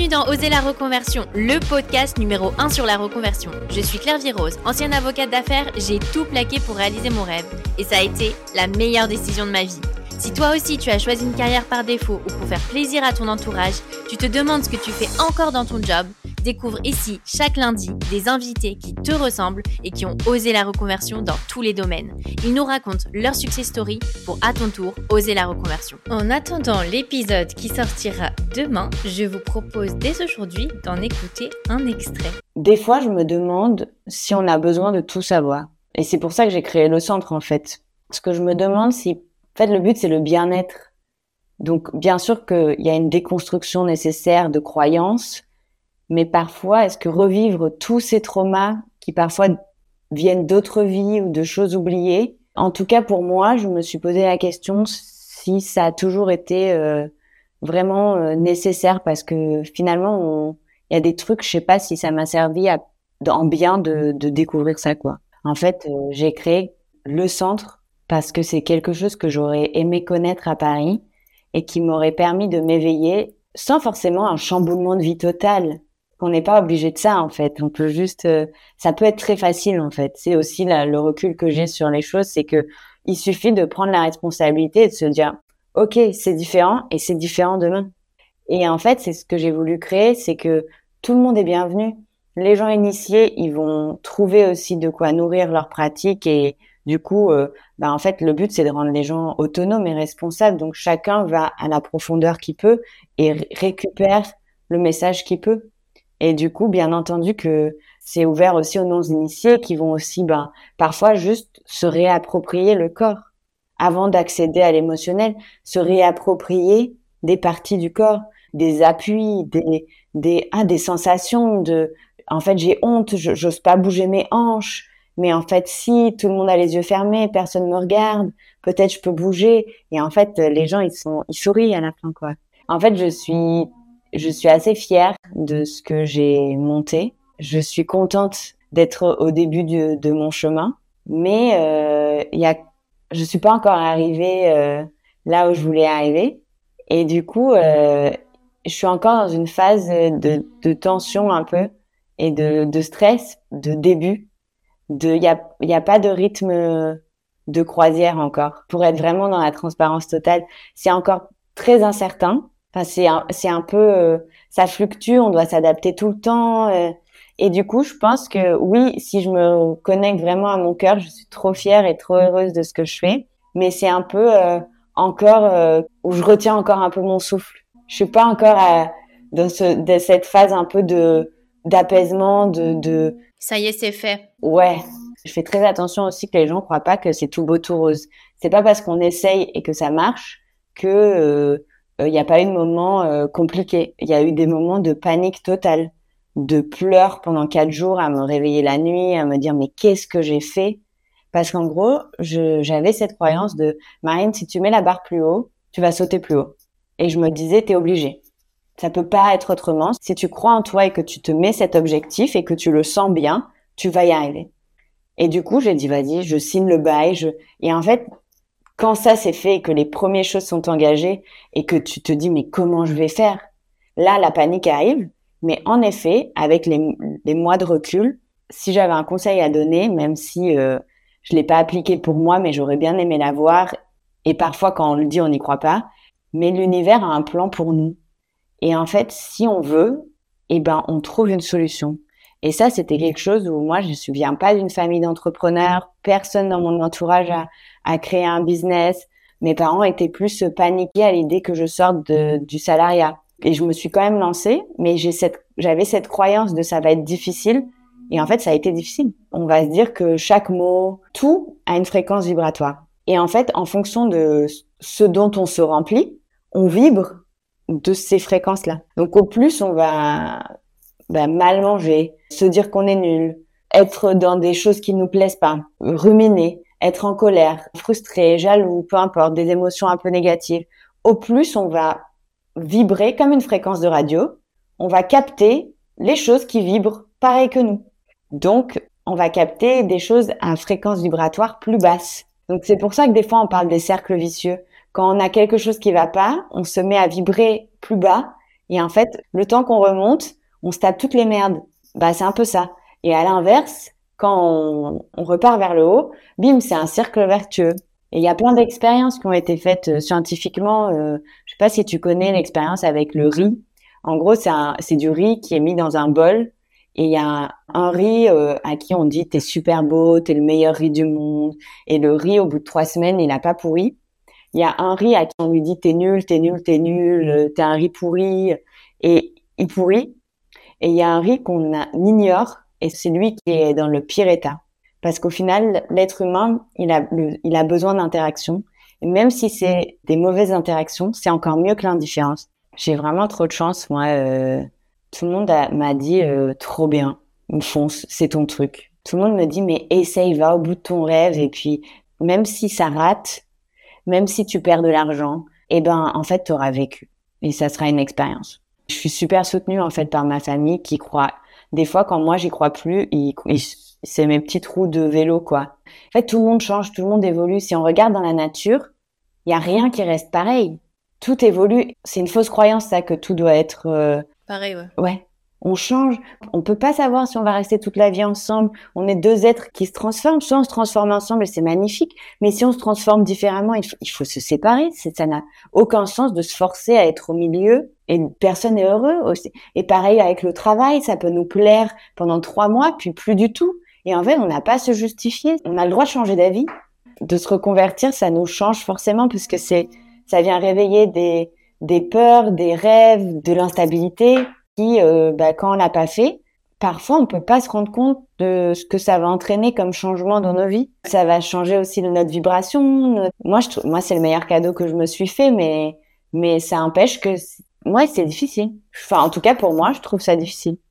Bienvenue dans Oser la reconversion, le podcast numéro 1 sur la reconversion. Je suis Claire Virose, ancienne avocate d'affaires, j'ai tout plaqué pour réaliser mon rêve et ça a été la meilleure décision de ma vie. Si toi aussi tu as choisi une carrière par défaut ou pour faire plaisir à ton entourage, tu te demandes ce que tu fais encore dans ton job, découvre ici chaque lundi des invités qui te ressemblent et qui ont osé la reconversion dans tous les domaines. Ils nous racontent leur success story pour à ton tour oser la reconversion. En attendant l'épisode qui sortira demain, je vous propose dès aujourd'hui d'en écouter un extrait. Des fois, je me demande si on a besoin de tout savoir. Et c'est pour ça que j'ai créé le centre en fait. Ce que je me demande, si en fait, le but, c'est le bien-être. Donc, bien sûr qu'il y a une déconstruction nécessaire de croyances, mais parfois, est-ce que revivre tous ces traumas qui parfois viennent d'autres vies ou de choses oubliées, en tout cas pour moi, je me suis posé la question si ça a toujours été euh, vraiment euh, nécessaire parce que finalement, il y a des trucs, je sais pas si ça m'a servi à, en bien de, de découvrir ça quoi. En fait, euh, j'ai créé le centre parce que c'est quelque chose que j'aurais aimé connaître à Paris et qui m'aurait permis de m'éveiller sans forcément un chamboulement de vie total. On n'est pas obligé de ça en fait. On peut juste, euh, ça peut être très facile en fait. C'est aussi le recul que j'ai sur les choses, c'est que il suffit de prendre la responsabilité et de se dire, ok, c'est différent et c'est différent demain. Et en fait, c'est ce que j'ai voulu créer, c'est que tout le monde est bienvenu. Les gens initiés, ils vont trouver aussi de quoi nourrir leur pratique et du coup, euh, bah, en fait, le but, c'est de rendre les gens autonomes et responsables. Donc, chacun va à la profondeur qu'il peut et récupère le message qu'il peut. Et du coup, bien entendu que c'est ouvert aussi aux non-initiés qui vont aussi, ben, parfois juste se réapproprier le corps avant d'accéder à l'émotionnel, se réapproprier des parties du corps, des appuis, des, des, ah, des sensations de, en fait, j'ai honte, j'ose pas bouger mes hanches, mais en fait, si tout le monde a les yeux fermés, personne me regarde, peut-être je peux bouger. Et en fait, les gens, ils sont, ils sourient à la fin, quoi. En fait, je suis, je suis assez fière de ce que j'ai monté. Je suis contente d'être au début de, mon chemin, mais euh, y a, je suis pas encore arrivée euh, là où je voulais arriver. Et du coup, euh, je suis encore dans une phase de, de tension un peu et de, de stress de début de il y a y a pas de rythme de croisière encore pour être vraiment dans la transparence totale c'est encore très incertain enfin c'est un, c'est un peu euh, ça fluctue on doit s'adapter tout le temps euh, et du coup je pense que oui si je me connecte vraiment à mon cœur je suis trop fière et trop heureuse de ce que je fais mais c'est un peu euh, encore où je retiens encore un peu mon souffle je suis pas encore à, dans ce dans cette phase un peu de d'apaisement de de ça y est, c'est fait. Ouais. Je fais très attention aussi que les gens croient pas que c'est tout beau tout rose. C'est pas parce qu'on essaye et que ça marche que il euh, n'y a pas eu de moments euh, compliqués. Il y a eu des moments de panique totale, de pleurs pendant quatre jours, à me réveiller la nuit, à me dire mais qu'est-ce que j'ai fait? Parce qu'en gros, j'avais cette croyance de Marine, si tu mets la barre plus haut, tu vas sauter plus haut. Et je me disais, t'es obligée. Ça peut pas être autrement. Si tu crois en toi et que tu te mets cet objectif et que tu le sens bien, tu vas y arriver. Et du coup, j'ai dit, vas-y, je signe le bail. Et en fait, quand ça s'est fait et que les premières choses sont engagées et que tu te dis, mais comment je vais faire? Là, la panique arrive. Mais en effet, avec les, mois de recul, si j'avais un conseil à donner, même si euh, je l'ai pas appliqué pour moi, mais j'aurais bien aimé l'avoir. Et parfois, quand on le dit, on n'y croit pas. Mais l'univers a un plan pour nous. Et en fait, si on veut, eh ben, on trouve une solution. Et ça, c'était quelque chose où moi, je ne me souviens pas d'une famille d'entrepreneurs. Personne dans mon entourage a, créé un business. Mes parents étaient plus paniqués à l'idée que je sorte du salariat. Et je me suis quand même lancée, mais j'ai cette, j'avais cette croyance de ça va être difficile. Et en fait, ça a été difficile. On va se dire que chaque mot, tout a une fréquence vibratoire. Et en fait, en fonction de ce dont on se remplit, on vibre de ces fréquences-là. Donc au plus, on va bah, mal manger, se dire qu'on est nul, être dans des choses qui nous plaisent pas, ruminer, être en colère, frustré, jaloux, peu importe, des émotions un peu négatives. Au plus, on va vibrer comme une fréquence de radio. On va capter les choses qui vibrent pareil que nous. Donc, on va capter des choses à fréquence vibratoire plus basse. Donc, c'est pour ça que des fois, on parle des cercles vicieux. Quand on a quelque chose qui va pas, on se met à vibrer plus bas Et en fait, le temps qu'on remonte, on se tape toutes les merdes. Bah, c'est un peu ça. Et à l'inverse, quand on, repart vers le haut, bim, c'est un cercle vertueux. Et il y a plein d'expériences qui ont été faites euh, scientifiquement. Euh, je sais pas si tu connais l'expérience avec le riz. En gros, c'est du riz qui est mis dans un bol et il y a un, riz euh, à qui on dit t'es super beau, t'es le meilleur riz du monde. Et le riz, au bout de trois semaines, il n'a pas pourri. Il y a un riz à qui on lui dit t'es nul, t'es nul, t'es nul, t'es un riz pourri. Et il pourrit. Et il y a un riz qu'on ignore et c'est lui qui est dans le pire état. Parce qu'au final, l'être humain, il a, il a besoin d'interaction. Et même si c'est des mauvaises interactions, c'est encore mieux que l'indifférence. J'ai vraiment trop de chance, moi. Euh, tout le monde m'a dit euh, trop bien, fonce, c'est ton truc. Tout le monde me dit mais essaye, va au bout de ton rêve et puis même si ça rate, même si tu perds de l'argent, eh ben en fait tu auras vécu et ça sera une expérience. Je suis super soutenue en fait par ma famille qui croit. Des fois quand moi j'y crois plus, c'est mes petites roues de vélo quoi. En fait tout le monde change, tout le monde évolue. Si on regarde dans la nature, il y a rien qui reste pareil. Tout évolue. C'est une fausse croyance ça que tout doit être euh, Pareil, ouais. Ouais. On change. On peut pas savoir si on va rester toute la vie ensemble. On est deux êtres qui se transforment. Soit on se transforme ensemble et c'est magnifique. Mais si on se transforme différemment, il faut, se séparer. Ça n'a aucun sens de se forcer à être au milieu et personne n'est heureux aussi. Et pareil avec le travail, ça peut nous plaire pendant trois mois, puis plus du tout. Et en fait, on n'a pas à se justifier. On a le droit de changer d'avis. De se reconvertir, ça nous change forcément puisque c'est, ça vient réveiller des, des peurs, des rêves, de l'instabilité euh, bah, quand on l'a pas fait, parfois on peut pas se rendre compte de ce que ça va entraîner comme changement dans nos vies. Ça va changer aussi notre vibration. Moi, je moi c'est le meilleur cadeau que je me suis fait, mais mais ça empêche que moi c'est difficile. Enfin, en tout cas pour moi, je trouve ça difficile.